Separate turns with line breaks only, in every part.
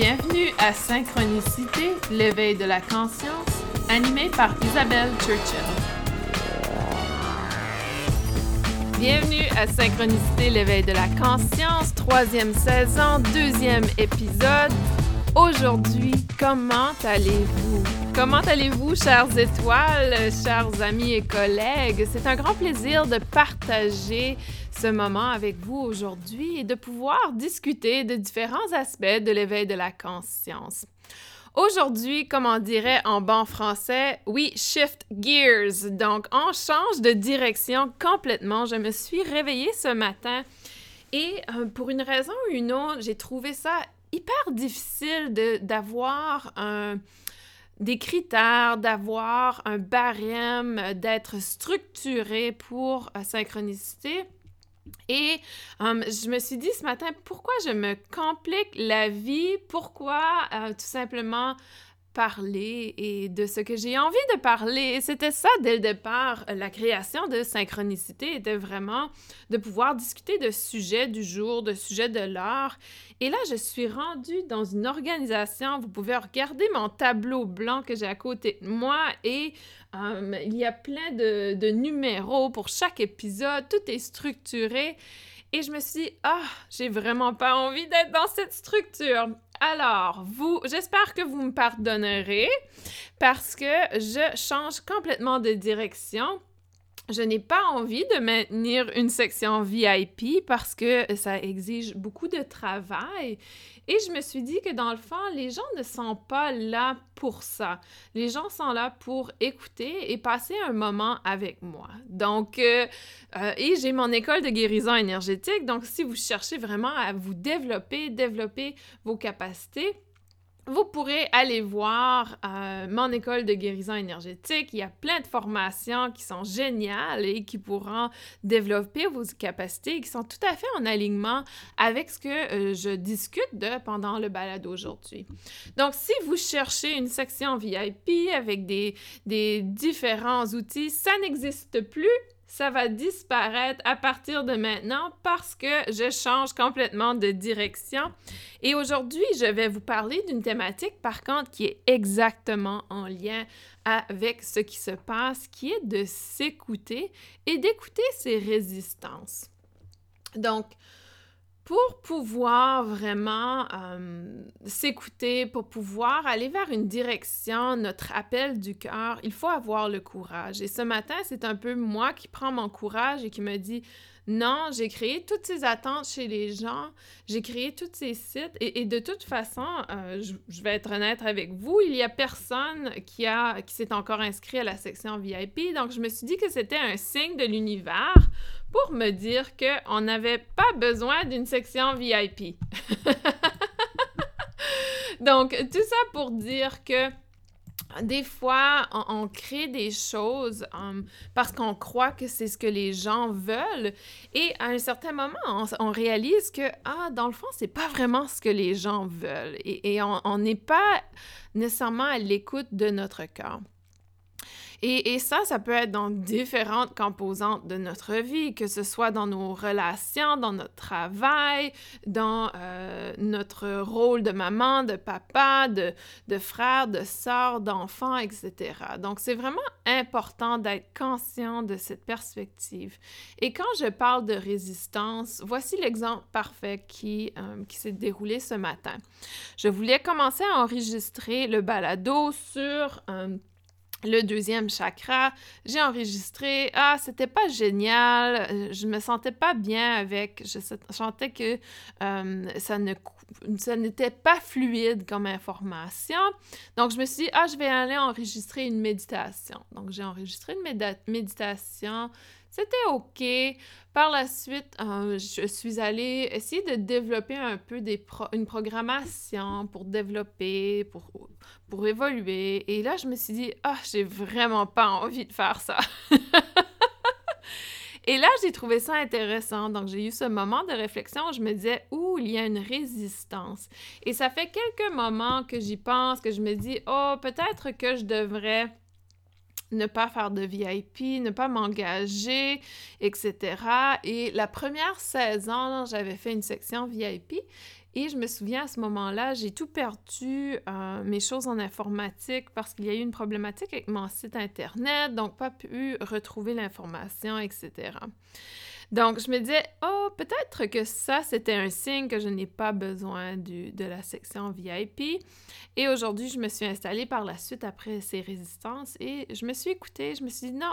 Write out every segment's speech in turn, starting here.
Bienvenue à Synchronicité, l'éveil de la conscience, animé par Isabelle Churchill. Bienvenue à Synchronicité, l'éveil de la conscience, troisième saison, deuxième épisode. Aujourd'hui, comment allez-vous? Comment allez-vous, chères étoiles, chers amis et collègues? C'est un grand plaisir de partager ce moment avec vous aujourd'hui et de pouvoir discuter de différents aspects de l'éveil de la conscience. Aujourd'hui, comme on dirait en bon français, oui, shift gears. Donc, on change de direction complètement. Je me suis réveillée ce matin et euh, pour une raison ou une autre, j'ai trouvé ça hyper difficile d'avoir un des critères, d'avoir un barème, d'être structuré pour euh, synchronicité. Et euh, je me suis dit ce matin, pourquoi je me complique la vie? Pourquoi euh, tout simplement parler et de ce que j'ai envie de parler. C'était ça dès le départ. La création de synchronicité était vraiment de pouvoir discuter de sujets du jour, de sujets de l'heure. Et là, je suis rendue dans une organisation. Vous pouvez regarder mon tableau blanc que j'ai à côté de moi et euh, il y a plein de, de numéros pour chaque épisode. Tout est structuré. Et je me suis dit, ah, j'ai vraiment pas envie d'être dans cette structure. Alors, vous, j'espère que vous me pardonnerez parce que je change complètement de direction je n'ai pas envie de maintenir une section VIP parce que ça exige beaucoup de travail. Et je me suis dit que dans le fond, les gens ne sont pas là pour ça. Les gens sont là pour écouter et passer un moment avec moi. Donc, euh, euh, et j'ai mon école de guérison énergétique. Donc, si vous cherchez vraiment à vous développer, développer vos capacités, vous pourrez aller voir euh, mon école de guérison énergétique. Il y a plein de formations qui sont géniales et qui pourront développer vos capacités et qui sont tout à fait en alignement avec ce que euh, je discute de pendant le balade aujourd'hui. Donc, si vous cherchez une section VIP avec des, des différents outils, ça n'existe plus ça va disparaître à partir de maintenant parce que je change complètement de direction. Et aujourd'hui, je vais vous parler d'une thématique, par contre, qui est exactement en lien avec ce qui se passe, qui est de s'écouter et d'écouter ses résistances. Donc, pour pouvoir vraiment euh, s'écouter, pour pouvoir aller vers une direction, notre appel du cœur, il faut avoir le courage. Et ce matin, c'est un peu moi qui prends mon courage et qui me dit non, j'ai créé toutes ces attentes chez les gens, j'ai créé tous ces sites. Et, de toute façon, euh, je, vais être honnête avec vous, il y a personne qui a qui s'est encore inscrit à la section VIP, donc je me suis dit que c'était un signe de l'univers pour me dire qu'on n'avait pas besoin d'une section VIP. Donc, tout ça pour dire que des fois, on, crée des choses um, parce qu'on croit que c'est ce que les gens veulent. Et à un certain moment, on, réalise que, ah, dans le fond, c'est pas vraiment ce que les gens veulent. Et, et on n'est pas nécessairement à l'écoute de notre cœur. Et, ça, ça peut être dans différentes composantes de notre vie, que ce soit dans nos relations, dans notre travail, dans euh, notre rôle de maman, de papa, de, frère, de sœur, d'enfant, etc. Donc, c'est vraiment important d'être conscient de cette perspective. Et quand je parle de résistance, voici l'exemple parfait qui, euh, s'est déroulé ce matin. Je voulais commencer à enregistrer le balado sur... Euh, le deuxième chakra, j'ai enregistré. Ah, c'était pas génial. Euh, je me sentais pas bien avec. Je sentais que euh, ça ne ça n'était pas fluide comme information. Donc, je me suis dit, ah, je vais aller enregistrer une méditation. Donc, j'ai enregistré une méditation c'était OK. Par la suite, euh, je suis allée essayer de développer un peu des une programmation pour développer, pour, pour évoluer. Et là, je me suis dit, ah, j'ai vraiment pas envie de faire ça. Et là, j'ai trouvé ça intéressant. Donc, j'ai eu ce moment de réflexion où je me disais, ouh, il y a une résistance. Et ça fait quelques moments que j'y pense, que je me dis, oh, peut-être que je devrais ne pas faire de VIP, ne pas m'engager, etc. Et la première saison, j'avais fait une section VIP et je me souviens à ce moment-là, j'ai tout perdu euh, mes choses en informatique parce qu'il y a eu une problématique avec mon site Internet, donc pas pu retrouver l'information, etc. Donc, je me disais, oh, peut-être que ça, c'était un signe que je n'ai pas besoin de la section VIP. Et aujourd'hui, je me suis installée par la suite après ces résistances et je me suis écoutée, je me suis dit, non,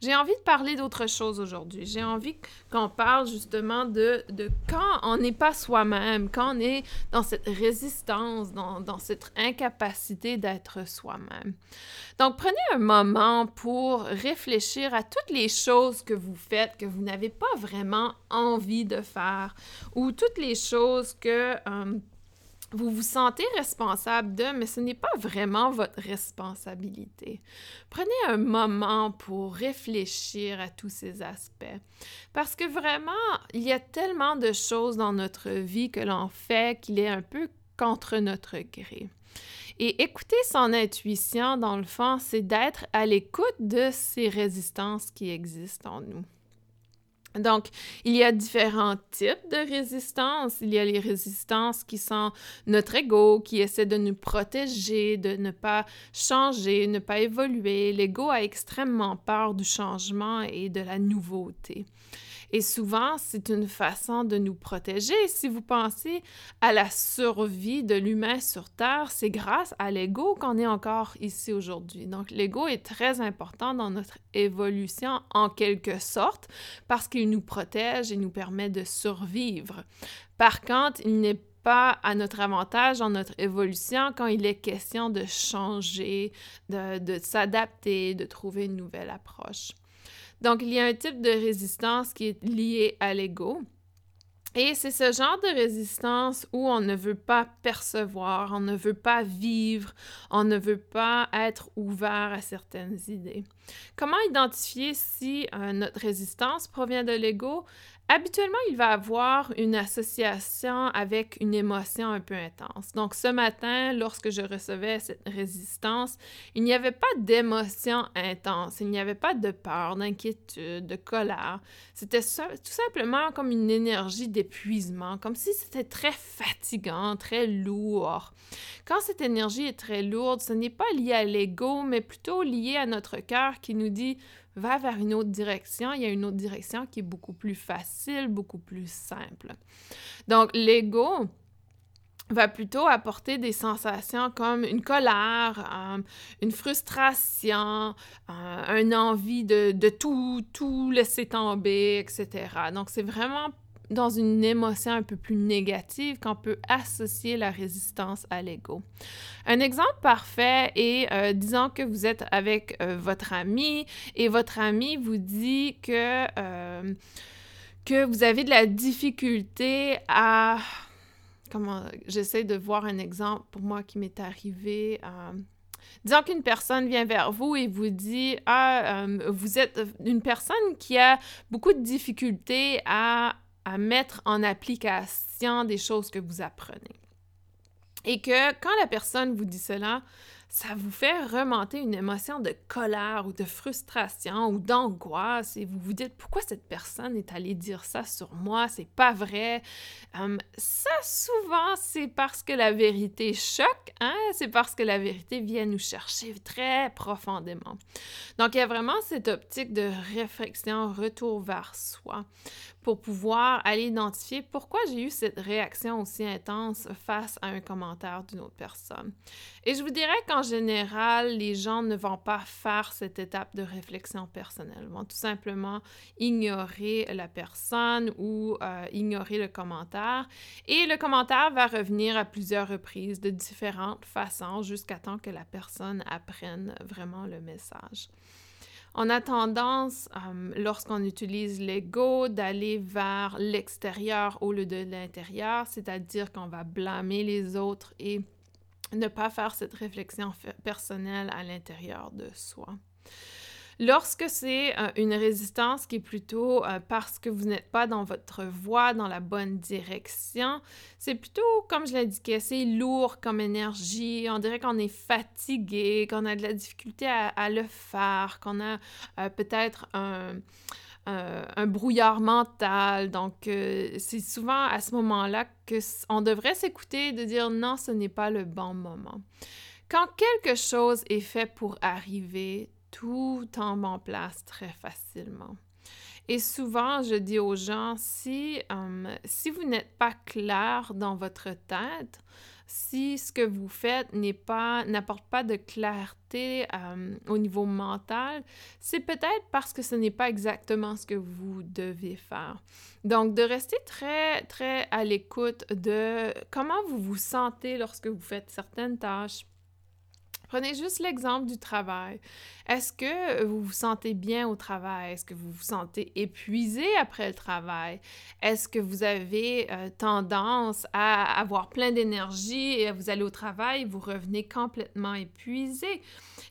j'ai envie de parler d'autre chose aujourd'hui. J'ai envie qu'on parle justement de, de quand on n'est pas soi-même, quand on est dans cette résistance, dans, dans cette incapacité d'être soi-même. Donc, prenez un moment pour réfléchir à toutes les choses que vous faites que vous n'avez pas vraiment envie de faire ou toutes les choses que... Euh, vous vous sentez responsable de, mais ce n'est pas vraiment votre responsabilité. Prenez un moment pour réfléchir à tous ces aspects. Parce que vraiment, il y a tellement de choses dans notre vie que l'on fait qu'il est un peu contre notre gré. Et écouter son intuition, dans le fond, c'est d'être à l'écoute de ces résistances qui existent en nous. Donc, il y a différents types de résistances. Il y a les résistances qui sont notre ego, qui essaie de nous protéger, de ne pas changer, ne pas évoluer. L'ego a extrêmement peur du changement et de la nouveauté. Et souvent, c'est une façon de nous protéger. Si vous pensez à la survie de l'humain sur Terre, c'est grâce à l'ego qu'on est encore ici aujourd'hui. Donc, l'ego est très important dans notre évolution en quelque sorte parce qu'il nous protège et nous permet de survivre. Par contre, il n'est pas à notre avantage dans notre évolution quand il est question de changer, de, de s'adapter, de trouver une nouvelle approche. Donc, il y a un type de résistance qui est lié à l'ego. Et c'est ce genre de résistance où on ne veut pas percevoir, on ne veut pas vivre, on ne veut pas être ouvert à certaines idées. Comment identifier si euh, notre résistance provient de l'ego? Habituellement, il va avoir une association avec une émotion un peu intense. Donc, ce matin, lorsque je recevais cette résistance, il n'y avait pas d'émotion intense, il n'y avait pas de peur, d'inquiétude, de colère. C'était tout simplement comme une énergie d'épuisement, comme si c'était très fatigant, très lourd. Quand cette énergie est très lourde, ce n'est pas lié à l'ego, mais plutôt lié à notre cœur qui nous dit va vers une autre direction. Il y a une autre direction qui est beaucoup plus facile, beaucoup plus simple. Donc, l'ego va plutôt apporter des sensations comme une colère, euh, une frustration, euh, envie de, de, tout, tout laisser tomber, etc. Donc, c'est vraiment dans une émotion un peu plus négative qu'on peut associer la résistance à l'ego. Un exemple parfait est, euh, disons que vous êtes avec euh, votre ami et votre ami vous dit que, euh, que vous avez de la difficulté à... Comment... J'essaie de voir un exemple pour moi qui m'est arrivé. Disons qu'une personne vient vers vous et vous dit Ah, vous êtes une personne qui a beaucoup de difficultés à à mettre en application des choses que vous apprenez. Et que quand la personne vous dit cela, ça vous fait remonter une émotion de colère ou de frustration ou d'angoisse et vous vous dites pourquoi cette personne est allée dire ça sur moi, c'est pas vrai. Hum, ça, souvent, c'est parce que la vérité choque, hein? c'est parce que la vérité vient nous chercher très profondément. Donc, il y a vraiment cette optique de réflexion, retour vers soi pour pouvoir aller identifier pourquoi j'ai eu cette réaction aussi intense face à un commentaire d'une autre personne? Et je vous dirais qu'en général, les gens ne vont pas faire cette étape de réflexion personnelle. Ils vont tout simplement ignorer la personne ou euh, ignorer le commentaire. Et le commentaire va revenir à plusieurs reprises de différentes façons jusqu'à temps que la personne apprenne vraiment le message. On a tendance, euh, lorsqu'on utilise l'ego, d'aller vers l'extérieur au lieu de l'intérieur, c'est-à-dire qu'on va blâmer les autres et ne pas faire cette réflexion personnelle à l'intérieur de soi. Lorsque c'est euh, une résistance qui est plutôt euh, parce que vous n'êtes pas dans votre voie, dans la bonne direction, c'est plutôt, comme je l'indiquais, c'est lourd comme énergie. On dirait qu'on est fatigué, qu'on a de la difficulté à, le faire, qu'on a euh, peut-être un, brouillard mental. Donc, c'est souvent à ce moment-là qu'on devrait s'écouter de dire non, ce n'est pas le bon moment. Quand quelque chose est fait pour arriver, tout tombe en place très facilement. Et souvent, je dis aux gens, si, euh, si vous n'êtes pas clair dans votre tête, si ce que vous faites n'est pas n'apporte pas de clarté euh, au niveau mental, c'est peut-être parce que ce n'est pas exactement ce que vous devez faire. Donc de rester très très à l'écoute de comment vous vous sentez lorsque vous faites certaines tâches Prenez juste l'exemple du travail. Est-ce que vous vous sentez bien au travail? Est-ce que vous vous sentez épuisé après le travail? Est-ce que vous avez euh, tendance à avoir plein d'énergie et vous allez au travail, vous revenez complètement épuisé?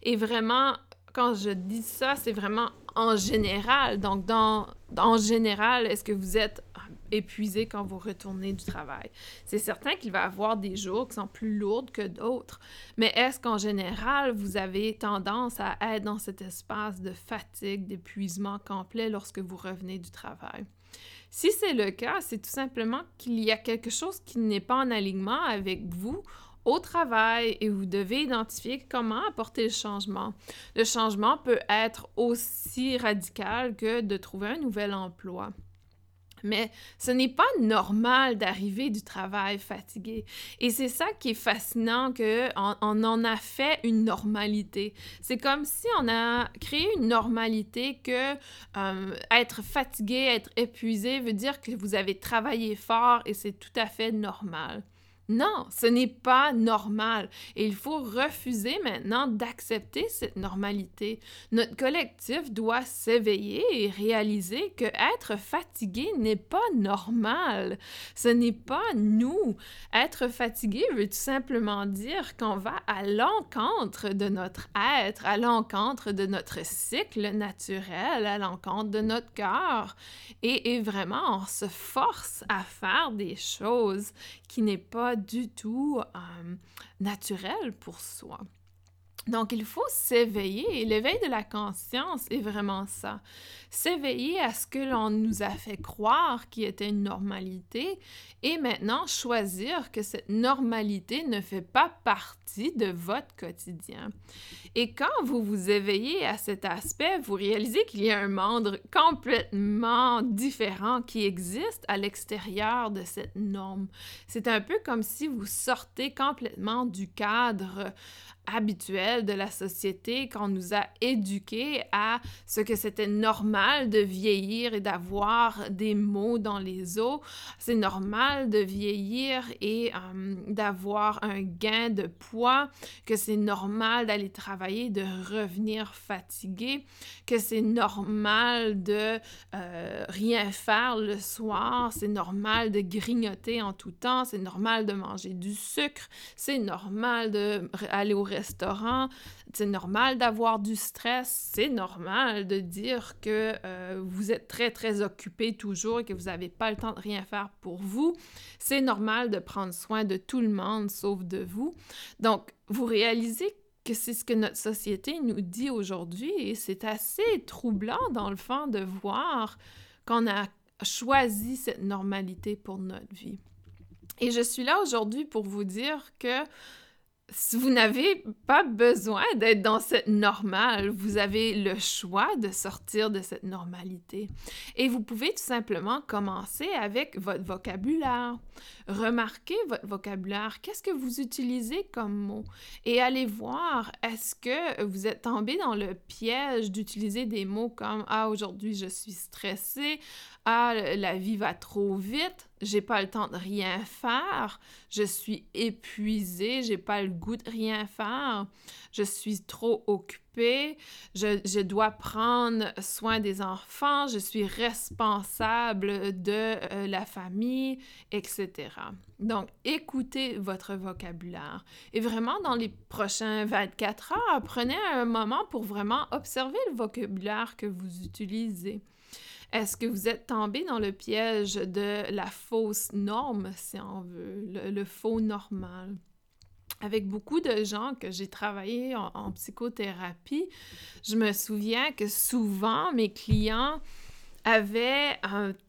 Et vraiment, quand je dis ça, c'est vraiment en général. Donc, dans, en général, est-ce que vous êtes épuisé quand vous retournez du travail. C'est certain qu'il va y avoir des jours qui sont plus lourds que d'autres, mais est-ce qu'en général, vous avez tendance à être dans cet espace de fatigue, d'épuisement complet lorsque vous revenez du travail? Si c'est le cas, c'est tout simplement qu'il y a quelque chose qui n'est pas en alignement avec vous au travail et vous devez identifier comment apporter le changement. Le changement peut être aussi radical que de trouver un nouvel emploi. Mais ce n'est pas normal d'arriver du travail fatigué. Et c'est ça qui est fascinant, qu'on on en a fait une normalité. C'est comme si on a créé une normalité que euh, être fatigué, être épuisé veut dire que vous avez travaillé fort et c'est tout à fait normal. Non, ce n'est pas normal. Et il faut refuser maintenant d'accepter cette normalité. Notre collectif doit s'éveiller et réaliser que être fatigué n'est pas normal. Ce n'est pas nous. Être fatigué veut tout simplement dire qu'on va à l'encontre de notre être, à l'encontre de notre cycle naturel, à l'encontre de notre cœur. Et, et vraiment, on se force à faire des choses qui n'est pas du tout euh, naturel pour soi. Donc, il faut s'éveiller. L'éveil de la conscience est vraiment ça. S'éveiller à ce que l'on nous a fait croire qui était une normalité et maintenant choisir que cette normalité ne fait pas partie de votre quotidien. Et quand vous vous éveillez à cet aspect, vous réalisez qu'il y a un monde complètement différent qui existe à l'extérieur de cette norme. C'est un peu comme si vous sortez complètement du cadre habituel de la société qu'on nous a éduqués à ce que c'était normal de vieillir et d'avoir des maux dans les os. C'est normal de vieillir et euh, d'avoir un gain de poids, que c'est normal d'aller travailler, de revenir fatigué, que c'est normal de euh, rien faire le soir, c'est normal de grignoter en tout temps, c'est normal de manger du sucre, c'est normal d'aller au restaurant, c'est normal d'avoir du stress, c'est normal de dire que euh, vous êtes très, très occupé toujours et que vous n'avez pas le temps de rien faire pour vous. C'est normal de prendre soin de tout le monde sauf de vous. Donc, vous réalisez que c'est ce que notre société nous dit aujourd'hui et c'est assez troublant dans le fond de voir qu'on a choisi cette normalité pour notre vie. Et je suis là aujourd'hui pour vous dire que vous n'avez pas besoin d'être dans cette normale, vous avez le choix de sortir de cette normalité. Et vous pouvez tout simplement commencer avec votre vocabulaire. Remarquez votre vocabulaire, qu'est-ce que vous utilisez comme mot? Et allez voir est-ce que vous êtes tombé dans le piège d'utiliser des mots comme ah aujourd'hui je suis stressé, ah la vie va trop vite j'ai pas le temps de rien faire, je suis épuisée, j'ai pas le goût de rien faire, je suis trop occupée, je, dois prendre soin des enfants, je suis responsable de euh, la famille, etc. Donc, écoutez votre vocabulaire. Et vraiment, dans les prochains 24 heures, prenez un moment pour vraiment observer le vocabulaire que vous utilisez. Est-ce que vous êtes tombé dans le piège de la fausse norme, si on veut, le, faux normal? Avec beaucoup de gens que j'ai travaillé en, psychothérapie, je me souviens que souvent mes clients avaient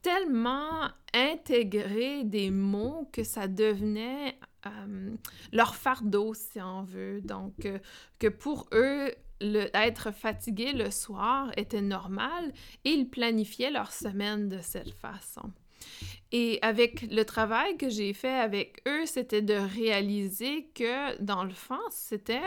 tellement intégré des mots que ça devenait euh, leur fardeau, si on veut. Donc, euh, que pour eux, être fatigué le soir était normal et ils planifiaient leur semaine de cette façon. Et avec le travail que j'ai fait avec eux, c'était de réaliser que dans le fond, c'était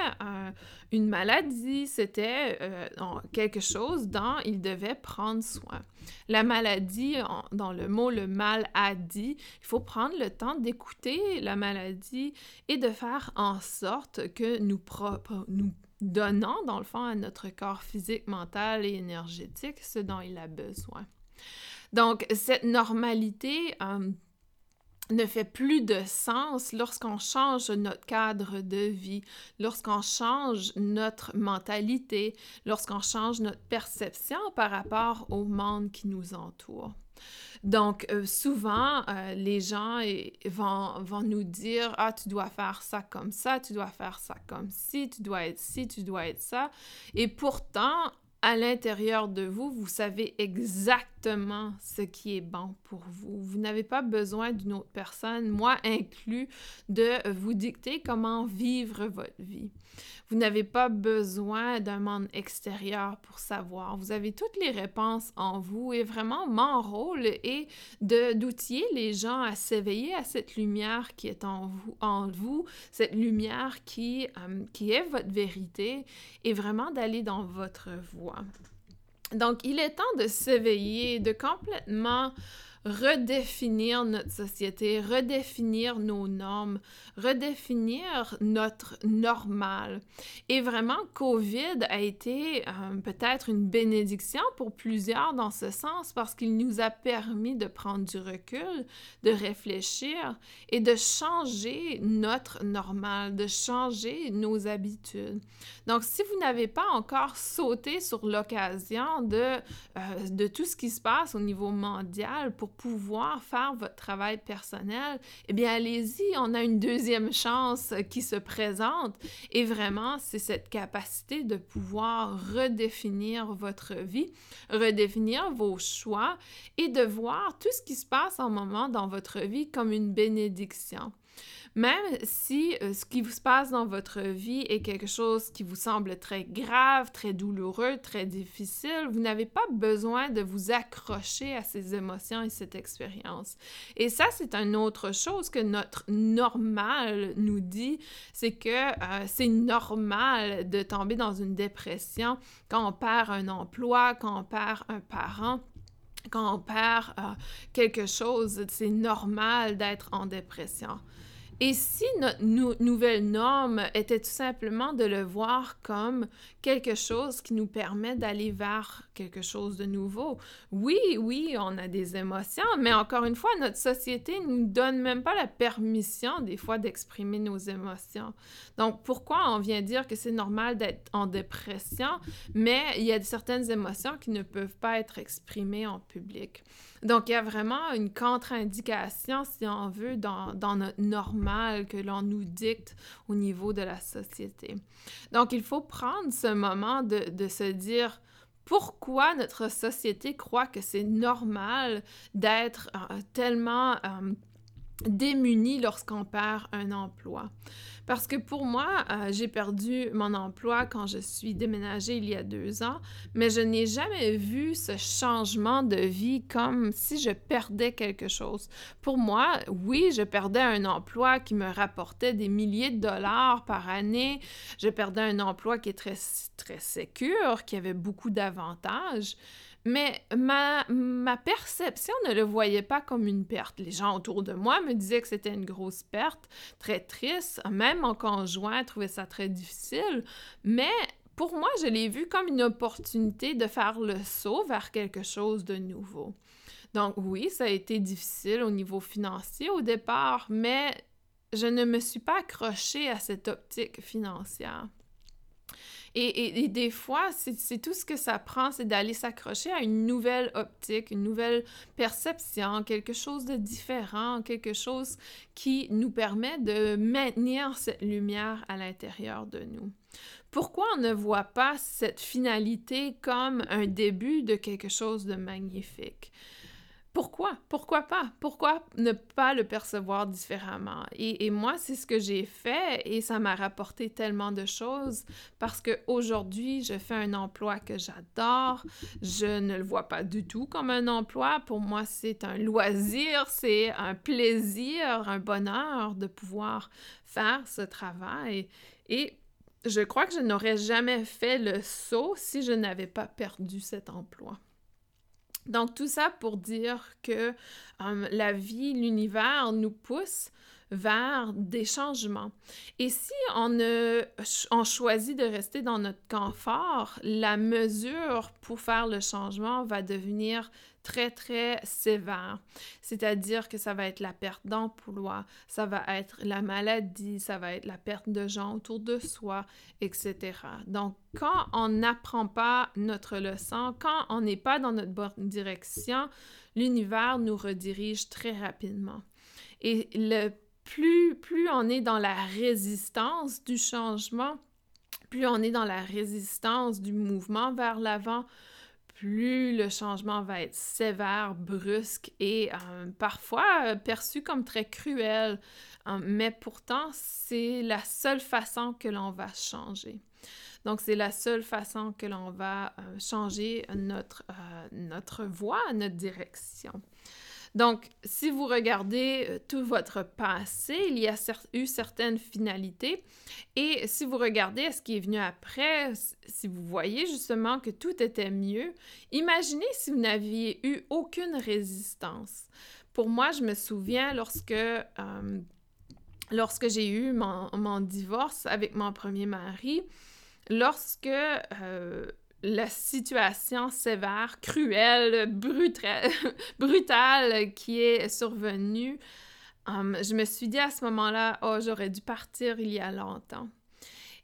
une maladie, c'était euh, quelque chose dont ils devaient prendre soin. La maladie, dans le mot le mal a dit, il faut prendre le temps d'écouter la maladie et de faire en sorte que nous, nous donnant, dans le fond, à notre corps physique, mental et énergétique ce dont il a besoin. Donc, cette normalité euh, ne fait plus de sens lorsqu'on change notre cadre de vie, lorsqu'on change notre mentalité, lorsqu'on change notre perception par rapport au monde qui nous entoure. Donc, euh, souvent, euh, les gens vont, vont nous dire, ah, tu dois faire ça comme ça, tu dois faire ça comme ci, tu dois être ci, tu dois être ça. Et pourtant, à l'intérieur de vous, vous savez exactement ce qui est bon pour vous. Vous n'avez pas besoin d'une autre personne, moi inclus, de vous dicter comment vivre votre vie. Vous n'avez pas besoin d'un monde extérieur pour savoir. Vous avez toutes les réponses en vous et vraiment mon rôle est d'outiller les gens à s'éveiller à cette lumière qui est en vous, en vous cette lumière qui, euh, qui est votre vérité et vraiment d'aller dans votre voie. Donc, il est temps de s'éveiller, de complètement redéfinir notre société, redéfinir nos normes, redéfinir notre normal. Et vraiment, COVID a été euh, peut-être une bénédiction pour plusieurs dans ce sens parce qu'il nous a permis de prendre du recul, de réfléchir et de changer notre normal, de changer nos habitudes. Donc, si vous n'avez pas encore sauté sur l'occasion de, euh, de tout ce qui se passe au niveau mondial pour pouvoir faire votre travail personnel, eh bien, allez-y, on a une deuxième chance qui se présente. Et vraiment, c'est cette capacité de pouvoir redéfinir votre vie, redéfinir vos choix et de voir tout ce qui se passe en moment dans votre vie comme une bénédiction. Même si euh, ce qui se passe dans votre vie est quelque chose qui vous semble très grave, très douloureux, très difficile, vous n'avez pas besoin de vous accrocher à ces émotions et cette expérience. Et ça, c'est une autre chose que notre normal nous dit, c'est que euh, c'est normal de tomber dans une dépression quand on perd un emploi, quand on perd un parent quand on perd euh, quelque chose, c'est normal d'être en dépression. Et si notre nouvelle norme était tout simplement de le voir comme quelque chose qui nous permet d'aller vers quelque chose de nouveau. Oui, oui, on a des émotions, mais encore une fois, notre société ne nous donne même pas la permission des fois d'exprimer nos émotions. Donc, pourquoi on vient dire que c'est normal d'être en dépression, mais il y a certaines émotions qui ne peuvent pas être exprimées en public? Donc, il y a vraiment une contre-indication, si on veut, dans, notre normal que l'on nous dicte au niveau de la société. Donc, il faut prendre ce moment de se dire, pourquoi notre société croit que c'est normal d'être euh, tellement euh, démuni lorsqu'on perd un emploi. Parce que pour moi, euh, j'ai perdu mon emploi quand je suis déménagée il y a deux ans, mais je n'ai jamais vu ce changement de vie comme si je perdais quelque chose. Pour moi, oui, je perdais un emploi qui me rapportait des milliers de dollars par année. Je perdais un emploi qui est très, très sécure, qui avait beaucoup d'avantages. Mais ma, perception ne le voyait pas comme une perte. Les gens autour de moi me disaient que c'était une grosse perte, très triste. Même mon conjoint trouvait ça très difficile. Mais pour moi, je l'ai vu comme une opportunité de faire le saut vers quelque chose de nouveau. Donc oui, ça a été difficile au niveau financier au départ, mais je ne me suis pas accrochée à cette optique financière. Et, des fois, c'est tout ce que ça prend, c'est d'aller s'accrocher à une nouvelle optique, une nouvelle perception, quelque chose de différent, quelque chose qui nous permet de maintenir cette lumière à l'intérieur de nous. Pourquoi on ne voit pas cette finalité comme un début de quelque chose de magnifique? Pourquoi? Pourquoi pas? Pourquoi ne pas le percevoir différemment? Et, moi, c'est ce que j'ai fait et ça m'a rapporté tellement de choses parce qu'aujourd'hui, je fais un emploi que j'adore. Je ne le vois pas du tout comme un emploi. Pour moi, c'est un loisir, c'est un plaisir, un bonheur de pouvoir faire ce travail. Et je crois que je n'aurais jamais fait le saut si je n'avais pas perdu cet emploi. Donc tout ça pour dire que euh, la vie, l'univers nous pousse vers des changements. Et si on, on choisit de rester dans notre confort, la mesure pour faire le changement va devenir très, très sévère. C'est-à-dire que ça va être la perte d'emploi, ça va être la maladie, ça va être la perte de gens autour de soi, etc. Donc, quand on n'apprend pas notre leçon, quand on n'est pas dans notre bonne direction, l'univers nous redirige très rapidement. Et le plus, on est dans la résistance du changement, plus on est dans la résistance du mouvement vers l'avant, plus le changement va être sévère, brusque et euh, parfois euh, perçu comme très cruel. Euh, mais pourtant, c'est la seule façon que l'on va changer. Donc, c'est la seule façon que l'on va changer notre, notre voie, notre direction. Donc, si vous regardez euh, tout votre passé, il y a eu certaines finalités. Et si vous regardez ce qui est venu après, si vous voyez justement que tout était mieux, imaginez si vous n'aviez eu aucune résistance. Pour moi, je me souviens lorsque... Euh, lorsque j'ai eu mon, divorce avec mon premier mari, lorsque euh, la situation sévère, cruelle, brutale qui est survenue, hum, je me suis dit à ce moment-là, oh, j'aurais dû partir il y a longtemps.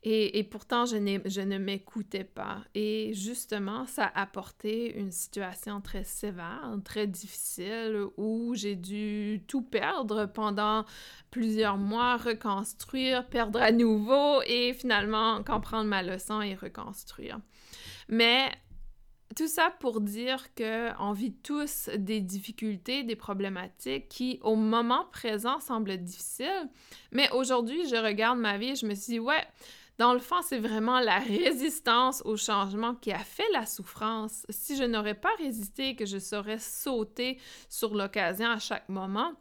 Et, pourtant, je, je ne m'écoutais pas. Et justement, ça a apporté une situation très sévère, très difficile, où j'ai dû tout perdre pendant plusieurs mois, reconstruire, perdre à nouveau et finalement comprendre ma leçon et reconstruire. Mais tout ça pour dire qu'on vit tous des difficultés, des problématiques qui, au moment présent, semblent difficiles. Mais aujourd'hui, je regarde ma vie et je me suis ouais, dans le fond, c'est vraiment la résistance au changement qui a fait la souffrance. Si je n'aurais pas résisté, que je serais sauté sur l'occasion à chaque moment,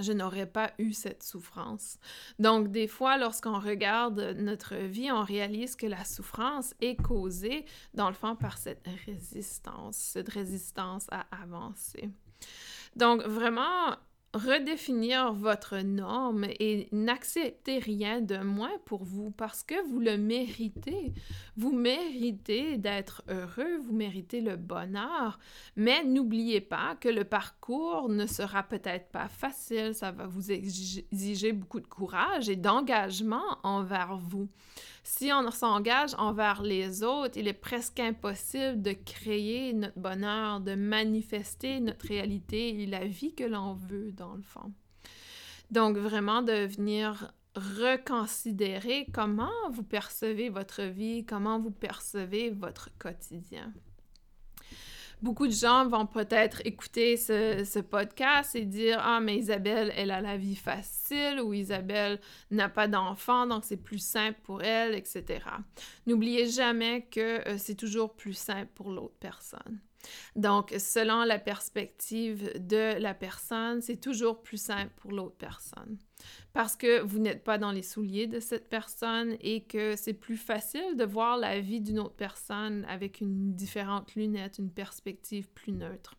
je n'aurais pas eu cette souffrance. Donc, des fois, lorsqu'on regarde notre vie, on réalise que la souffrance est causée, dans le fond, par cette résistance, cette résistance à avancer. Donc, vraiment, redéfinir votre norme et n'accepter rien de moins pour vous parce que vous le méritez. Vous méritez d'être heureux, vous méritez le bonheur, mais n'oubliez pas que le parcours ne sera peut-être pas facile, ça va vous exiger beaucoup de courage et d'engagement envers vous. Si on s'engage envers les autres, il est presque impossible de créer notre bonheur, de manifester notre réalité et la vie que l'on veut, le fond. Donc, vraiment de venir reconsidérer comment vous percevez votre vie, comment vous percevez votre quotidien beaucoup de gens vont peut-être écouter ce, podcast et dire Ah, mais Isabelle, elle a la vie facile ou Isabelle n'a pas d'enfant, donc c'est plus simple pour elle, etc. N'oubliez jamais que euh, c'est toujours plus simple pour l'autre personne. Donc, selon la perspective de la personne, c'est toujours plus simple pour l'autre personne. Parce que vous n'êtes pas dans les souliers de cette personne et que c'est plus facile de voir la vie d'une autre personne avec une différente lunette, une perspective plus neutre.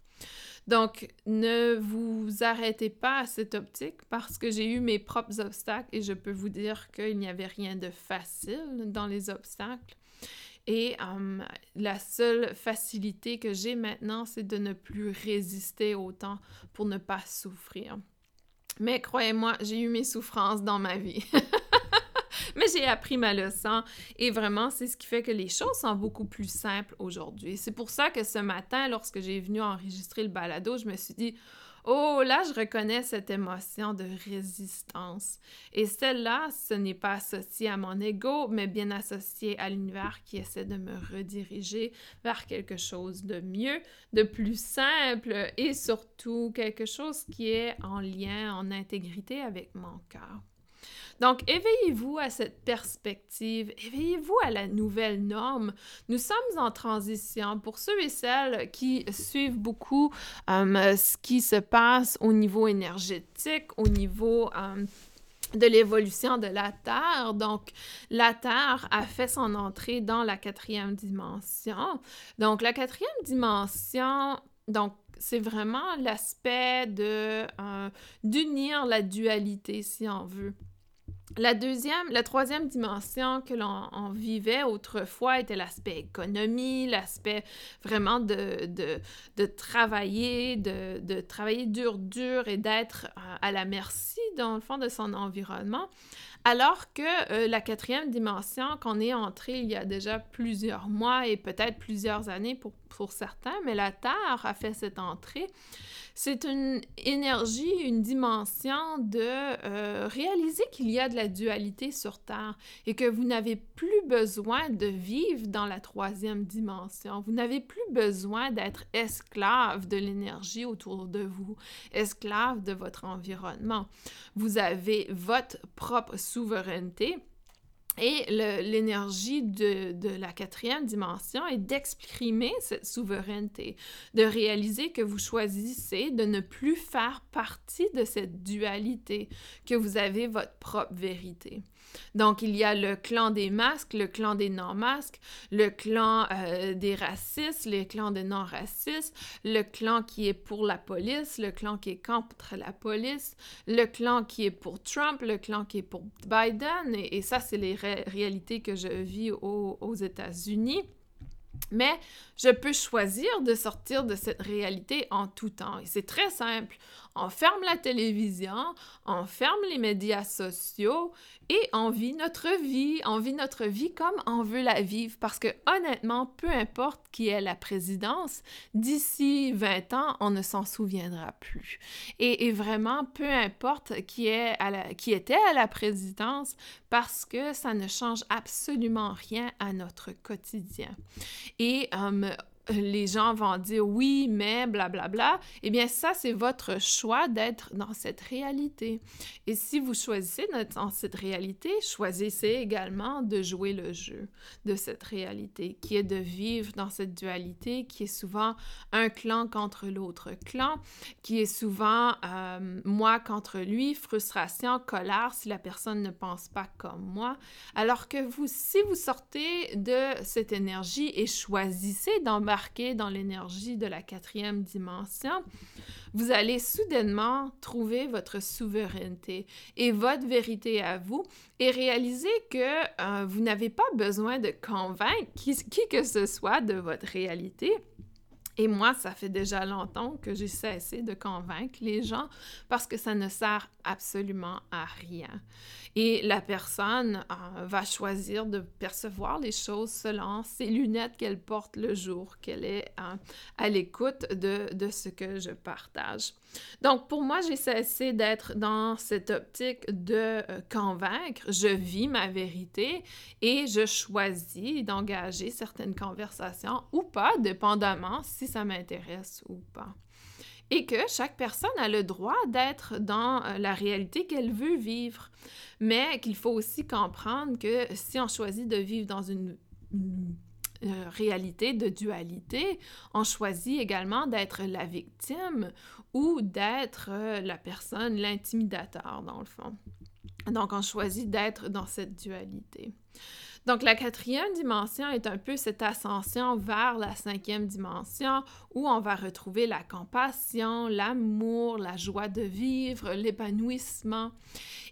Donc, ne vous arrêtez pas à cette optique parce que j'ai eu mes propres obstacles et je peux vous dire qu'il n'y avait rien de facile dans les obstacles. Et hum, la seule facilité que j'ai maintenant, c'est de ne plus résister autant pour ne pas souffrir. Mais croyez-moi, j'ai eu mes souffrances dans ma vie. Mais j'ai appris ma leçon et vraiment, c'est ce qui fait que les choses sont beaucoup plus simples aujourd'hui. C'est pour ça que ce matin, lorsque j'ai venu enregistrer le balado, je me suis dit, Oh, là, je reconnais cette émotion de résistance. Et celle-là, ce n'est pas associé à mon ego, mais bien associé à l'univers qui essaie de me rediriger vers quelque chose de mieux, de plus simple et surtout quelque chose qui est en lien, en intégrité avec mon cœur. Donc, éveillez-vous à cette perspective, éveillez-vous à la nouvelle norme. Nous sommes en transition. Pour ceux et celles qui suivent beaucoup euh, ce qui se passe au niveau énergétique, au niveau... Euh, de l'évolution de la Terre. Donc, la Terre a fait son entrée dans la quatrième dimension. Donc, la quatrième dimension, donc, c'est vraiment l'aspect de euh, d'unir la dualité, si on veut. La deuxième, la troisième dimension que l'on vivait autrefois était l'aspect économie, l'aspect vraiment de, de, travailler, de, de, travailler dur, dur et d'être à la merci, dans le fond, de son environnement. Alors que euh, la quatrième dimension, qu'on est entré il y a déjà plusieurs mois et peut-être plusieurs années pour, pour certains, mais la Terre a fait cette entrée, c'est une énergie, une dimension de euh, réaliser qu'il y a de la dualité sur Terre et que vous n'avez plus besoin de vivre dans la troisième dimension. Vous n'avez plus besoin d'être esclave de l'énergie autour de vous, esclave de votre environnement. Vous avez votre propre souveraineté et l'énergie de, de, la quatrième dimension est d'exprimer cette souveraineté, de réaliser que vous choisissez de ne plus faire partie de cette dualité, que vous avez votre propre vérité. Donc, il y a le clan des masques, le clan des non-masques, le clan euh, des racistes, le clan des non-racistes, le clan qui est pour la police, le clan qui est contre la police, le clan qui est pour Trump, le clan qui est pour Biden. Et, ça, c'est les réalités que je vis aux États-Unis. Mais je peux choisir de sortir de cette réalité en tout temps. Et c'est très simple on ferme la télévision, on ferme les médias sociaux et on vit notre vie, on vit notre vie comme on veut la vivre parce que honnêtement, peu importe qui est la présidence, d'ici 20 ans, on ne s'en souviendra plus. Et, vraiment, peu importe qui, était à la présidence parce que ça ne change absolument rien à notre quotidien. Et um, les gens vont dire oui, mais blablabla, bla, bla, eh bien ça, c'est votre choix d'être dans cette réalité. Et si vous choisissez d'être dans cette réalité, choisissez également de jouer le jeu de cette réalité, qui est de vivre dans cette dualité, qui est souvent un clan contre l'autre clan, qui est souvent euh, moi contre lui, frustration, colère si la personne ne pense pas comme moi. Alors que vous, si vous sortez de cette énergie et choisissez d'embarquer dans l'énergie de la quatrième dimension, vous allez soudainement trouver votre souveraineté et votre vérité à vous et réaliser que euh, vous n'avez pas besoin de convaincre qui, qui que ce soit de votre réalité. Et moi, ça fait déjà longtemps que j'ai cessé de convaincre les gens parce que ça ne sert absolument à rien. Et la personne euh, va choisir de percevoir les choses selon ses lunettes qu'elle porte le jour qu'elle est euh, à l'écoute de, ce que je partage. Donc, pour moi, j'ai cessé d'être dans cette optique de euh, convaincre. Je vis ma vérité et je choisis d'engager certaines conversations ou pas, dépendamment si ça m'intéresse ou pas et que chaque personne a le droit d'être dans euh, la réalité qu'elle veut vivre, mais qu'il faut aussi comprendre que si on choisit de vivre dans une, euh, réalité de dualité. On choisit également d'être la victime ou d'être euh, la personne, l'intimidateur dans le fond. Donc, on choisit d'être dans cette dualité. Donc, la quatrième dimension est un peu cette ascension vers la cinquième dimension où on va retrouver la compassion, l'amour, la joie de vivre, l'épanouissement.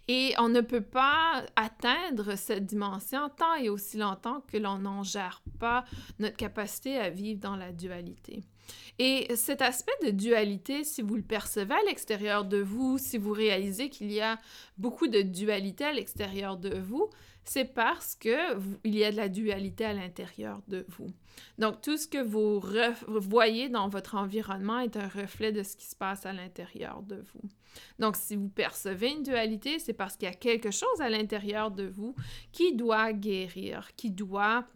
Et on ne peut pas atteindre cette dimension tant et aussi longtemps que l'on n'en gère pas notre capacité à vivre dans la dualité. Et cet aspect de dualité, si vous le percevez à l'extérieur de vous, si vous réalisez qu'il y a beaucoup de dualité à l'extérieur de vous, c'est parce que il y a de la dualité à l'intérieur de vous. Donc tout ce que vous voyez dans votre environnement est un reflet de ce qui se passe à l'intérieur de vous. Donc si vous percevez une dualité, c'est parce qu'il y a quelque chose à l'intérieur de vous qui doit guérir, qui doit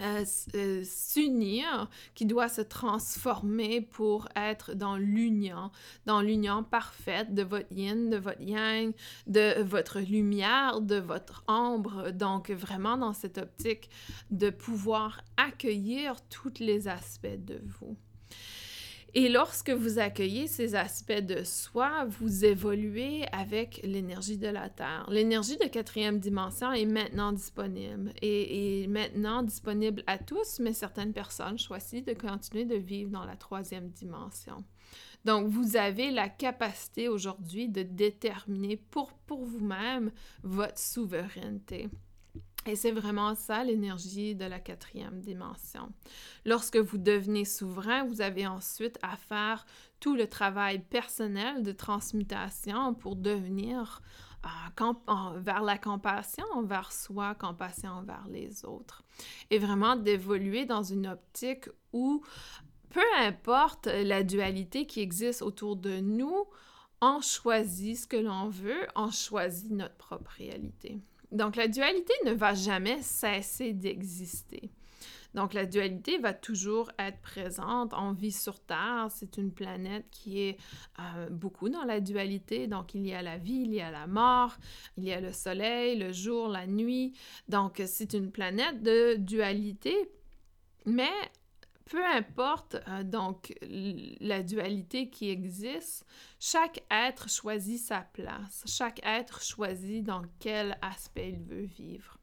euh, euh, s'unir, qui doit se transformer pour être dans l'union, dans l'union parfaite de votre yin, de votre yang, de votre lumière, de votre ombre. Donc vraiment dans cette optique de pouvoir accueillir tous les aspects de vous. Et lorsque vous accueillez ces aspects de soi, vous évoluez avec l'énergie de la Terre. L'énergie de quatrième dimension est maintenant disponible et est maintenant disponible à tous, mais certaines personnes choisissent de continuer de vivre dans la troisième dimension. Donc, vous avez la capacité aujourd'hui de déterminer pour, pour vous-même votre souveraineté. Et c'est vraiment ça l'énergie de la quatrième dimension. Lorsque vous devenez souverain, vous avez ensuite à faire tout le travail personnel de transmutation pour devenir euh, vers la compassion envers soi, compassion envers les autres. Et vraiment d'évoluer dans une optique où, peu importe la dualité qui existe autour de nous, on choisit ce que l'on veut, on choisit notre propre réalité. Donc, la dualité ne va jamais cesser d'exister. Donc, la dualité va toujours être présente. On vit sur Terre, c'est une planète qui est euh, beaucoup dans la dualité. Donc, il y a la vie, il y a la mort, il y a le soleil, le jour, la nuit. Donc, c'est une planète de dualité. Mais peu importe euh, donc la dualité qui existe, chaque être choisit sa place, chaque être choisit dans quel aspect il veut vivre.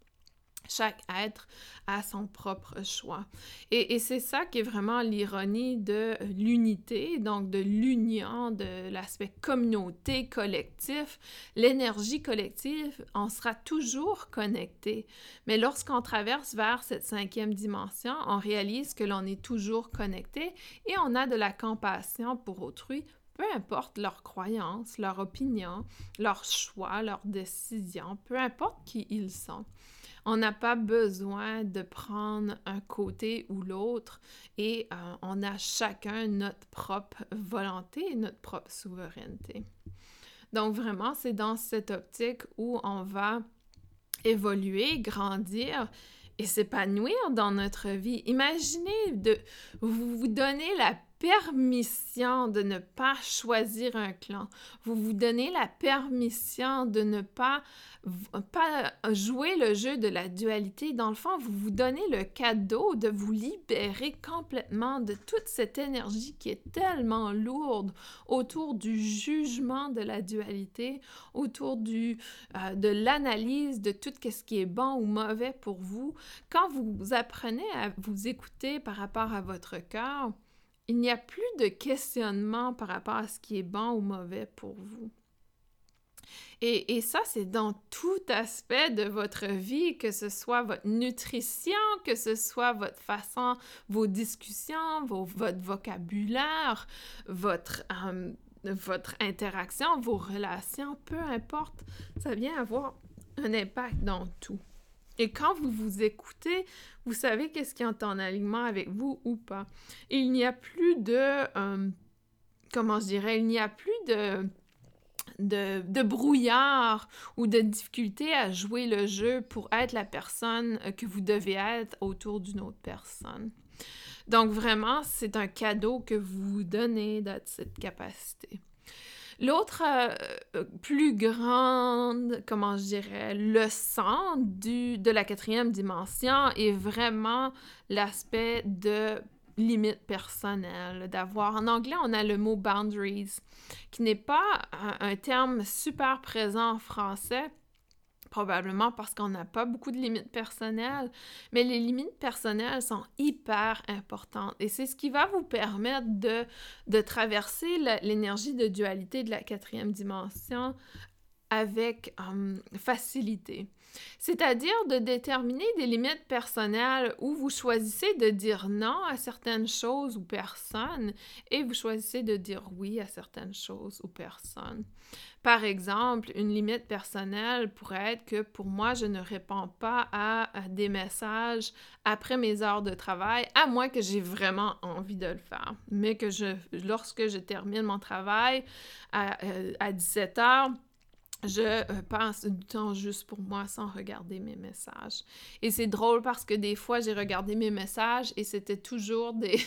Chaque être a son propre choix. Et, c'est ça qui est vraiment l'ironie de l'unité, donc de l'union, de l'aspect communauté, collectif. L'énergie collective, on sera toujours connecté. Mais lorsqu'on traverse vers cette cinquième dimension, on réalise que l'on est toujours connecté et on a de la compassion pour autrui peu importe leurs croyances, leur opinion, leur choix, leurs décisions, peu importe qui ils sont. On n'a pas besoin de prendre un côté ou l'autre et euh, on a chacun notre propre volonté, notre propre souveraineté. Donc vraiment, c'est dans cette optique où on va évoluer, grandir et s'épanouir dans notre vie. Imaginez de vous, vous donner la permission de ne pas choisir un clan. Vous vous donnez la permission de ne pas, jouer le jeu de la dualité. Dans le fond, vous vous donnez le cadeau de vous libérer complètement de toute cette énergie qui est tellement lourde autour du jugement de la dualité, autour du, euh, de l'analyse de tout ce qui est bon ou mauvais pour vous. Quand vous apprenez à vous écouter par rapport à votre cœur, il n'y a plus de questionnement par rapport à ce qui est bon ou mauvais pour vous. Et, ça, c'est dans tout aspect de votre vie, que ce soit votre nutrition, que ce soit votre façon, vos discussions, votre vocabulaire, votre, euh, votre interaction, vos relations, peu importe, ça vient avoir un impact dans tout. Et quand vous vous écoutez, vous savez qu'est-ce qui est en alignement avec vous ou pas. Il n'y a plus de... Euh, comment je dirais? Il n'y a plus de... De, de, brouillard ou de difficulté à jouer le jeu pour être la personne que vous devez être autour d'une autre personne. Donc vraiment, c'est un cadeau que vous vous donnez d'être cette capacité. L'autre euh, plus grande, comment je dirais, leçon du, de la quatrième dimension est vraiment l'aspect de limite personnelle, d'avoir, en anglais, on a le mot boundaries, qui n'est pas un, terme super présent en français, probablement parce qu'on n'a pas beaucoup de limites personnelles, mais les limites personnelles sont hyper importantes et c'est ce qui va vous permettre de, de traverser l'énergie de dualité de la quatrième dimension avec hum, facilité. C'est-à-dire de déterminer des limites personnelles où vous choisissez de dire non à certaines choses ou personnes et vous choisissez de dire oui à certaines choses ou personnes. Par exemple, une limite personnelle pourrait être que pour moi, je ne réponds pas à, des messages après mes heures de travail, à moins que j'ai vraiment envie de le faire. Mais que je, lorsque je termine mon travail à, euh, à 17 heures, je euh, passe du temps juste pour moi sans regarder mes messages. Et c'est drôle parce que des fois, j'ai regardé mes messages et c'était toujours des,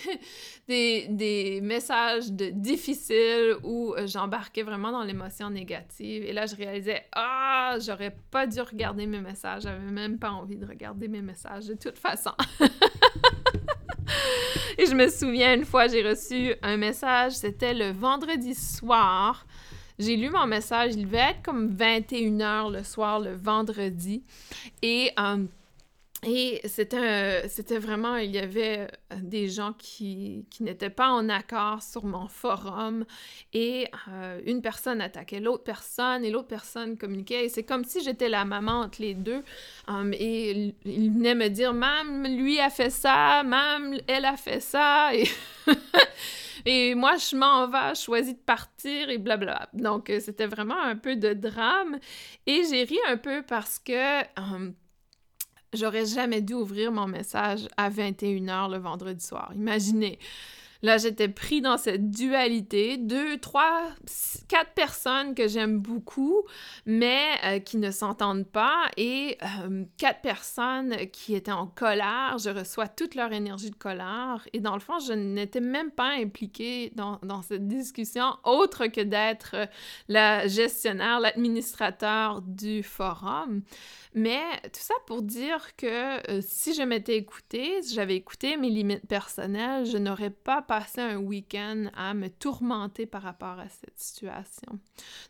des, messages de difficiles où euh, j'embarquais vraiment dans l'émotion négative. Et là, je réalisais, ah, j'aurais pas dû regarder mes messages. J'avais même pas envie de regarder mes messages de toute façon. et je me souviens, une fois, j'ai reçu un message, c'était le vendredi soir. J'ai lu mon message, il devait être comme 21h le soir, le vendredi. Et, euh, et c'était, vraiment, il y avait euh, des gens qui, qui n'étaient pas en accord sur mon forum et euh, une personne attaquait l'autre personne et l'autre personne communiquait. Et c'est comme si j'étais la maman entre les deux. et il venait me dire, Mam, lui a fait ça, Mam, elle a fait ça. Et Et moi, je m'en vais, je choisis de partir et blablabla. Donc, euh, c'était vraiment un peu de drame. Et j'ai ri un peu parce que euh, j'aurais jamais dû ouvrir mon message à 21h le vendredi soir. Imaginez. Là, j'étais pris dans cette dualité, deux, trois, quatre personnes que j'aime beaucoup, mais euh, qui ne s'entendent pas, et euh, quatre personnes qui étaient en colère. Je reçois toute leur énergie de colère, et dans le fond, je n'étais même pas impliquée dans, dans cette discussion, autre que d'être la gestionnaire, l'administrateur du forum. Mais tout ça pour dire que euh, si je m'étais écoutée, si j'avais écouté mes limites personnelles, je n'aurais pas passé un week-end à me tourmenter par rapport à cette situation.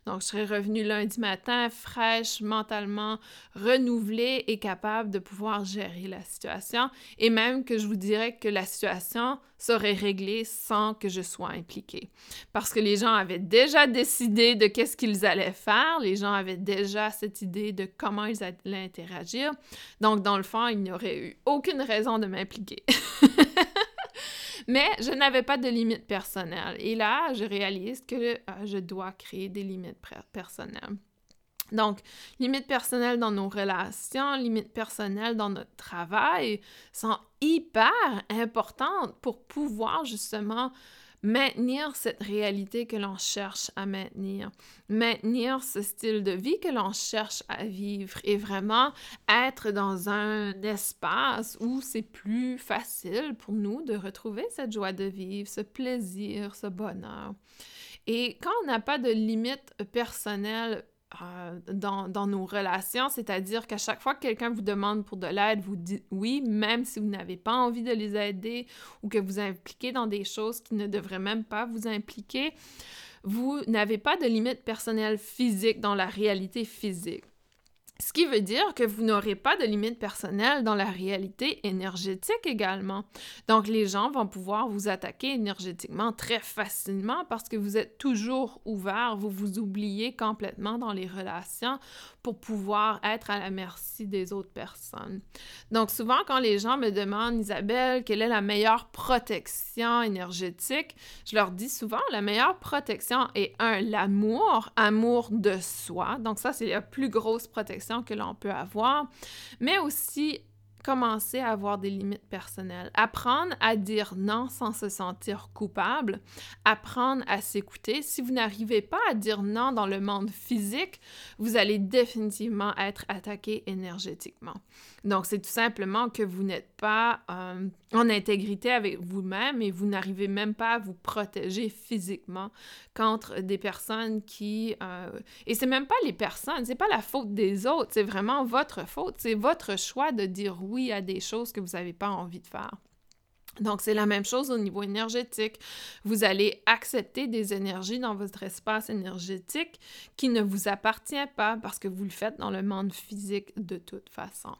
Donc, je serais revenue lundi matin fraîche, mentalement renouvelée et capable de pouvoir gérer la situation. Et même que je vous dirais que la situation serait réglée sans que je sois impliquée. Parce que les gens avaient déjà décidé de qu'est-ce qu'ils allaient faire, les gens avaient déjà cette idée de comment ils allaient interagir. Donc, dans le fond, il n'y aurait eu aucune raison de m'impliquer. Mais je n'avais pas de limites personnelles. Et là, je réalise que euh, je dois créer des limites personnelles. Donc, limites personnelles dans nos relations, limites personnelles dans notre travail sont hyper importantes pour pouvoir justement maintenir cette réalité que l'on cherche à maintenir, maintenir ce style de vie que l'on cherche à vivre et vraiment être dans un espace où c'est plus facile pour nous de retrouver cette joie de vivre, ce plaisir, ce bonheur. Et quand on n'a pas de limites personnelles euh, dans, nos relations, c'est-à-dire qu'à chaque fois que quelqu'un vous demande pour de l'aide, vous dites oui, même si vous n'avez pas envie de les aider ou que vous impliquez dans des choses qui ne devraient même pas vous impliquer. Vous n'avez pas de limite personnelle physique dans la réalité physique. Ce qui veut dire que vous n'aurez pas de limite personnelle dans la réalité énergétique également. Donc, les gens vont pouvoir vous attaquer énergétiquement très facilement parce que vous êtes toujours ouvert, vous vous oubliez complètement dans les relations pour pouvoir être à la merci des autres personnes. Donc, souvent, quand les gens me demandent, Isabelle, quelle est la meilleure protection énergétique, je leur dis souvent, la meilleure protection est un, l'amour, amour de soi. Donc, ça, c'est la plus grosse protection que l'on peut avoir, mais aussi commencer à avoir des limites personnelles, apprendre à dire non sans se sentir coupable, apprendre à s'écouter. Si vous n'arrivez pas à dire non dans le monde physique, vous allez définitivement être attaqué énergétiquement. Donc, c'est tout simplement que vous n'êtes pas euh, en intégrité avec vous-même et vous n'arrivez même pas à vous protéger physiquement contre des personnes qui... Euh, et c'est même pas les personnes, c'est pas la faute des autres, c'est vraiment votre faute. C'est votre choix de dire oui à des choses que vous n'avez pas envie de faire. Donc, c'est la même chose au niveau énergétique. Vous allez accepter des énergies dans votre espace énergétique qui ne vous appartient pas parce que vous le faites dans le monde physique de toute façon.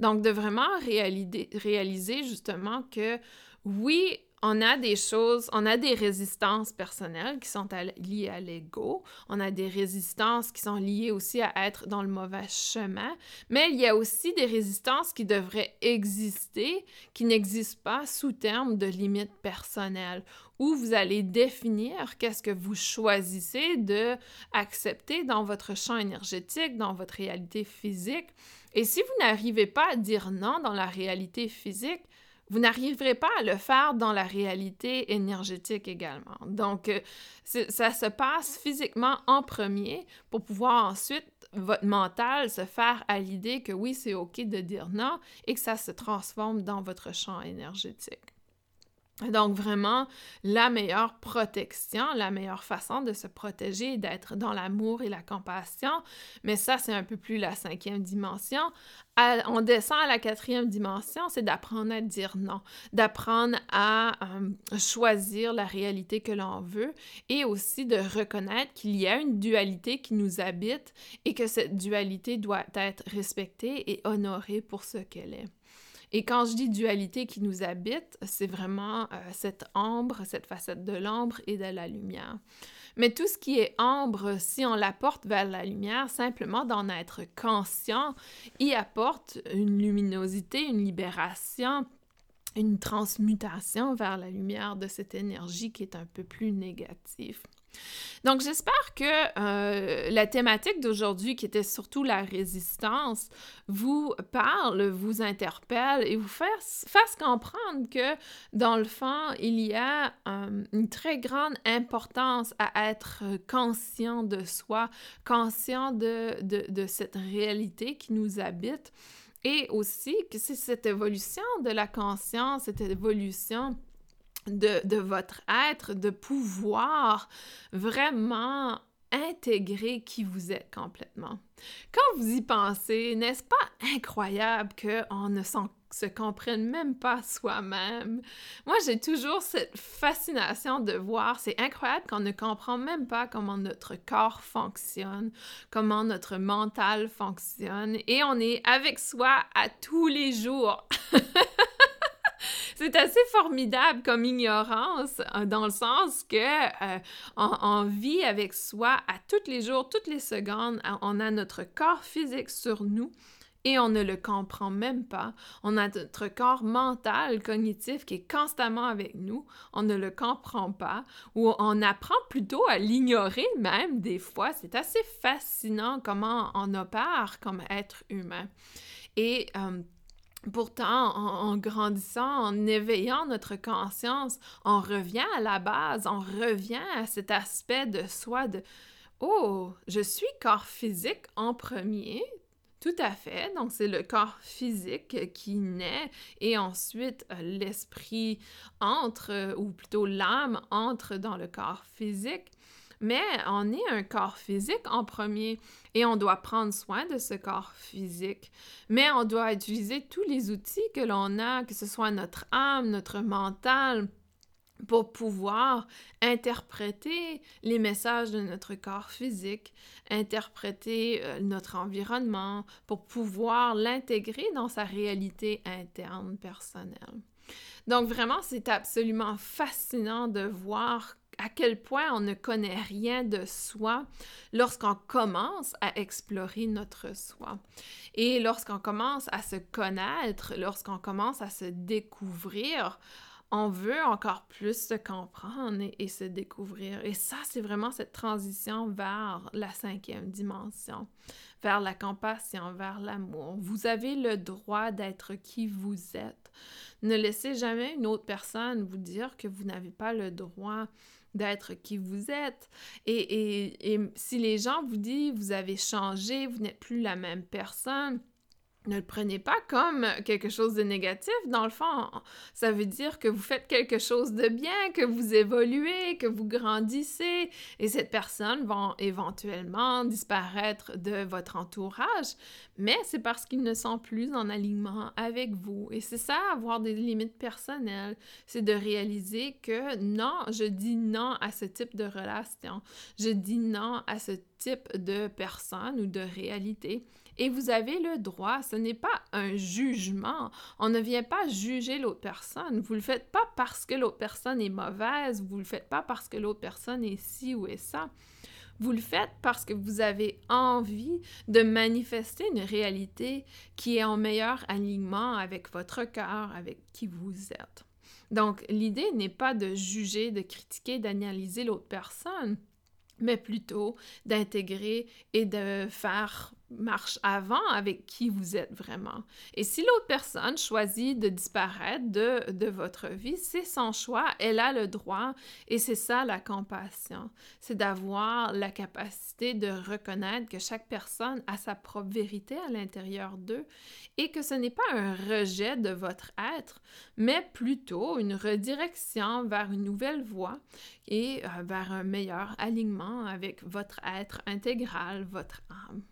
Donc, de vraiment réaliser, réaliser justement que oui, on a des choses, on a des résistances personnelles qui sont liées à l'ego, on a des résistances qui sont liées aussi à être dans le mauvais chemin, mais il y a aussi des résistances qui devraient exister, qui n'existent pas sous terme de limites personnelles, où vous allez définir qu'est-ce que vous choisissez de accepter dans votre champ énergétique, dans votre réalité physique. Et si vous n'arrivez pas à dire non dans la réalité physique, vous n'arriverez pas à le faire dans la réalité énergétique également. Donc, euh, ça se passe physiquement en premier pour pouvoir ensuite, votre mental, se faire à l'idée que oui, c'est OK de dire non et que ça se transforme dans votre champ énergétique. Donc vraiment, la meilleure protection, la meilleure façon de se protéger d'être dans l'amour et la compassion, mais ça c'est un peu plus la cinquième dimension. on descend à la quatrième dimension, c'est d'apprendre à dire non, d'apprendre à euh, choisir la réalité que l'on veut et aussi de reconnaître qu'il y a une dualité qui nous habite et que cette dualité doit être respectée et honorée pour ce qu'elle est. Et quand je dis dualité qui nous habite, c'est vraiment euh, cette ombre, cette facette de l'ombre et de la lumière. Mais tout ce qui est ombre, si on l'apporte vers la lumière, simplement d'en être conscient, y apporte une luminosité, une libération, une transmutation vers la lumière de cette énergie qui est un peu plus négative. Donc, j'espère que euh, la thématique d'aujourd'hui, qui était surtout la résistance, vous parle, vous interpelle et vous fasse, comprendre que, dans le fond, il y a euh, une très grande importance à être conscient de soi, conscient de, de cette réalité qui nous habite et aussi que c'est cette évolution de la conscience, cette évolution de, votre être, de pouvoir vraiment intégrer qui vous êtes complètement. Quand vous y pensez, n'est-ce pas incroyable qu'on ne se comprenne même pas soi-même? Moi, j'ai toujours cette fascination de voir, c'est incroyable qu'on ne comprend même pas comment notre corps fonctionne, comment notre mental fonctionne, et on est avec soi à tous les jours. c'est assez formidable comme ignorance, euh, dans le sens que euh, on, vit avec soi à tous les jours, toutes les secondes, on a notre corps physique sur nous et on ne le comprend même pas. On a notre corps mental, cognitif qui est constamment avec nous, on ne le comprend pas, ou on apprend plutôt à l'ignorer même des fois. C'est assez fascinant comment on opère comme être humain. Et euh, Pourtant, en, grandissant, en éveillant notre conscience, on revient à la base, on revient à cet aspect de soi de Oh, je suis corps physique en premier. Tout à fait. Donc, c'est le corps physique qui naît et ensuite euh, l'esprit entre, ou plutôt l'âme entre dans le corps physique. Mais on est un corps physique en premier et on doit prendre soin de ce corps physique. Mais on doit utiliser tous les outils que l'on a, que ce soit notre âme, notre mental, pour pouvoir interpréter les messages de notre corps physique, interpréter euh, notre environnement, pour pouvoir l'intégrer dans sa réalité interne personnelle. Donc vraiment, c'est absolument fascinant de voir à quel point on ne connaît rien de soi lorsqu'on commence à explorer notre soi. Et lorsqu'on commence à se connaître, lorsqu'on commence à se découvrir, on veut encore plus se comprendre et, se découvrir. Et ça, c'est vraiment cette transition vers la cinquième dimension, vers la compassion, vers l'amour. Vous avez le droit d'être qui vous êtes. Ne laissez jamais une autre personne vous dire que vous n'avez pas le droit d'être qui vous êtes. Et, et, si les gens vous disent vous avez changé, vous n'êtes plus la même personne, ne le prenez pas comme quelque chose de négatif. Dans le fond, ça veut dire que vous faites quelque chose de bien, que vous évoluez, que vous grandissez, et cette personne va éventuellement disparaître de votre entourage, mais c'est parce qu'ils ne sont plus en alignement avec vous. Et c'est ça, avoir des limites personnelles, c'est de réaliser que non, je dis non à ce type de relation, je dis non à ce type de personne ou de réalité. Et vous avez le droit, ce n'est pas un jugement. On ne vient pas juger l'autre personne. Vous ne le faites pas parce que l'autre personne est mauvaise, vous ne le faites pas parce que l'autre personne est ci ou est ça. Vous le faites parce que vous avez envie de manifester une réalité qui est en meilleur alignement avec votre cœur, avec qui vous êtes. Donc, l'idée n'est pas de juger, de critiquer, d'analyser l'autre personne, mais plutôt d'intégrer et de faire marche avant avec qui vous êtes vraiment. Et si l'autre personne choisit de disparaître de, votre vie, c'est son choix, elle a le droit et c'est ça la compassion. C'est d'avoir la capacité de reconnaître que chaque personne a sa propre vérité à l'intérieur d'eux et que ce n'est pas un rejet de votre être, mais plutôt une redirection vers une nouvelle voie et euh, vers un meilleur alignement avec votre être intégral, votre âme.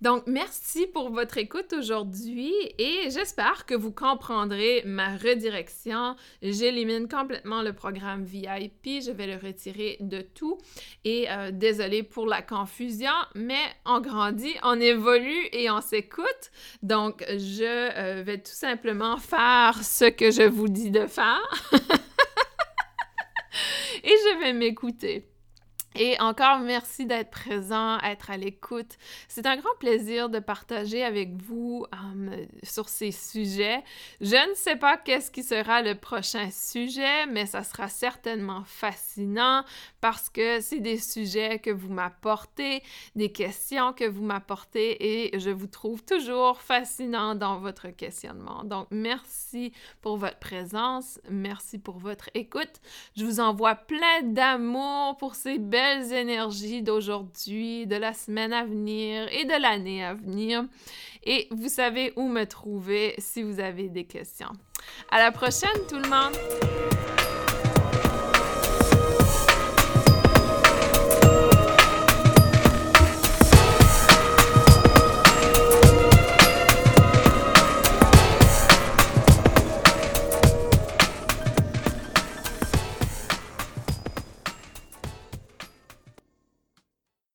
Donc, merci pour votre écoute aujourd'hui et j'espère que vous comprendrez ma redirection. J'élimine complètement le programme VIP, je vais le retirer de tout. Et euh, désolé pour la confusion, mais on grandit, on évolue et on s'écoute. Donc, je euh, vais tout simplement faire ce que je vous dis de faire. et je vais m'écouter. Et encore merci d'être présent, être à l'écoute. C'est un grand plaisir de partager avec vous euh, sur ces sujets. Je ne sais pas qu'est-ce qui sera le prochain sujet, mais ça sera certainement fascinant parce que c'est des sujets que vous m'apportez, des questions que vous m'apportez et je vous trouve toujours fascinant dans votre questionnement. Donc merci pour votre présence, merci pour votre écoute. Je vous envoie plein d'amour pour ces énergies d'aujourd'hui, de la semaine à venir et de l'année à venir. Et vous savez où me trouver si vous avez des questions. À la prochaine tout le monde!